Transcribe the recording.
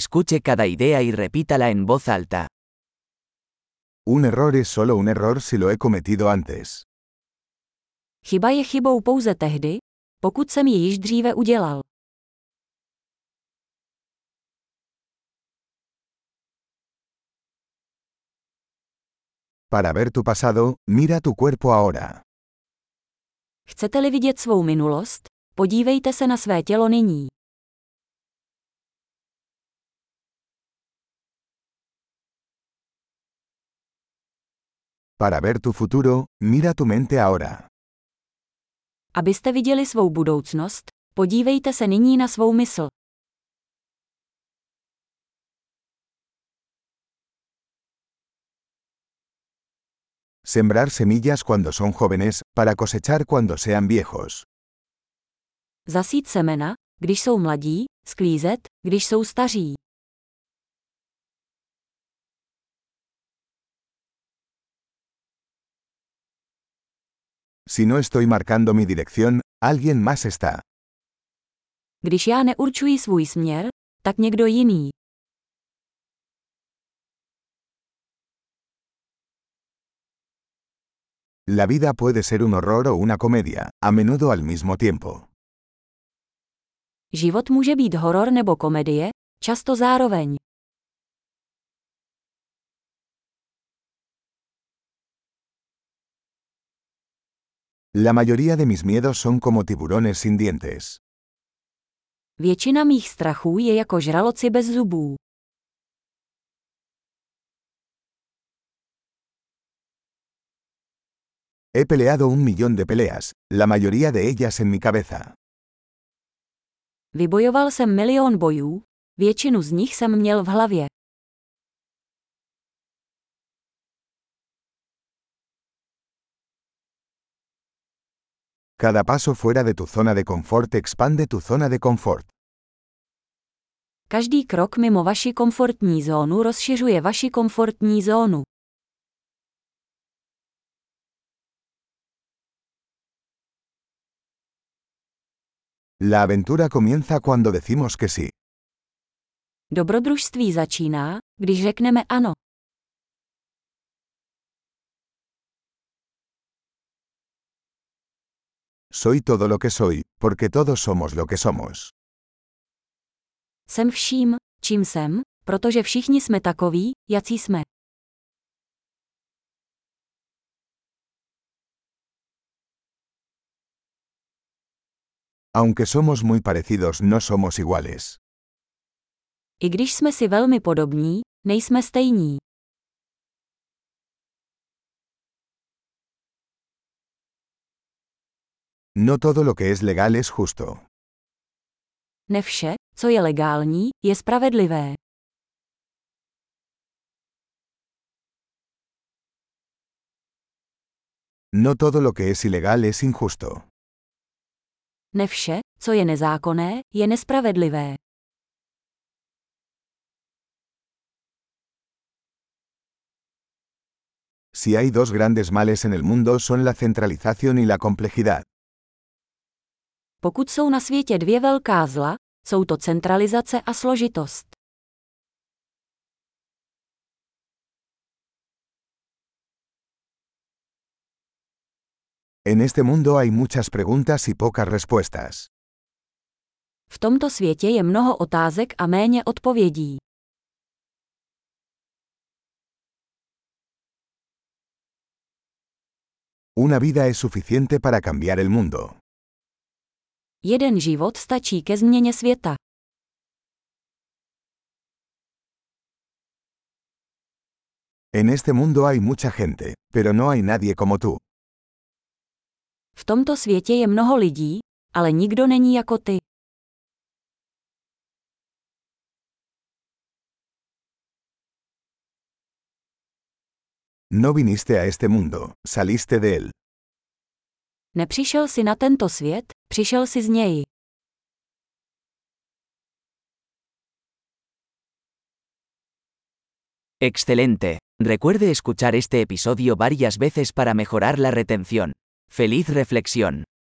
Escuche cada idea y repítala en voz alta. Un error es solo un error si lo he cometido antes. Chyba je chybou pouze tehdy, pokud jsem ji již dříve udělal. Para ver tu pasado, mira tu cuerpo ahora. Chcete-li vidět svou minulost? Podívejte se na své tělo nyní. Para ver tu futuro, mira tu mente ahora. Abyste viděli svou budoucnost, podívejte se nyní na svou mysl. Sembrar semillas cuando son jóvenes, para cosechar cuando sean viejos. Zasít semena, když jsou mladí, sklízet, když jsou staří. Si no estoy marcando mi dirección, alguien más está. Když já neurčuji svůj směr, tak někdo jiný. La vida puede ser un horror o una comedia, a menudo al mismo tiempo. Život může být horor nebo komedie, často zároveň. La mayoría de mis miedos son como tiburones sin dientes. Většina mých strachů je jako žraloci bez zubů. He peleado un millón de peleas, la mayoría de ellas en mi cabeza. Vybojoval jsem milion bojů, většinu z nich jsem měl v hlavě. Cada paso fuera de tu zona de confort expande tu zona de confort. Každý krok mimo vaši komfortní zónu rozšiřuje vaši komfortní zónu. La aventura comienza cuando decimos que sí. Dobrodružství začíná, když řekneme ano. Soy todo lo que soy, porque todos somos lo que somos. Jsem vším, čím jsem, protože všichni jsme takoví, jací jsme. Aunque somos muy parecidos, no somos iguales. I když jsme si velmi podobní, nejsme stejní. No todo lo que es legal es justo. Ne vše, co je legální, je spravedlivé. No todo lo que es ilegal es injusto. Ne vše, co je nezákonné, je nespravedlivé. Si hay dos grandes males en el mundo son la centralización y la complejidad. Pokud jsou na světě dvě velká zla, jsou to centralizace a složitost. En este mundo hay muchas preguntas y pocas respuestas. V tomto světě je mnoho otázek a méně odpovědí. Una vida es suficiente para cambiar el mundo. Jeden život stačí ke změně světa. En este mundo hay mucha gente, pero no hay nadie como tú. V tomto světě je mnoho lidí, ale nikdo není jako ty. No viniste a este mundo, saliste de él. Nepřišel si na tento svět, přišel si z něj. Excelente. Recuerde escuchar este episodio varias veces para mejorar la retención. ¡Feliz reflexión!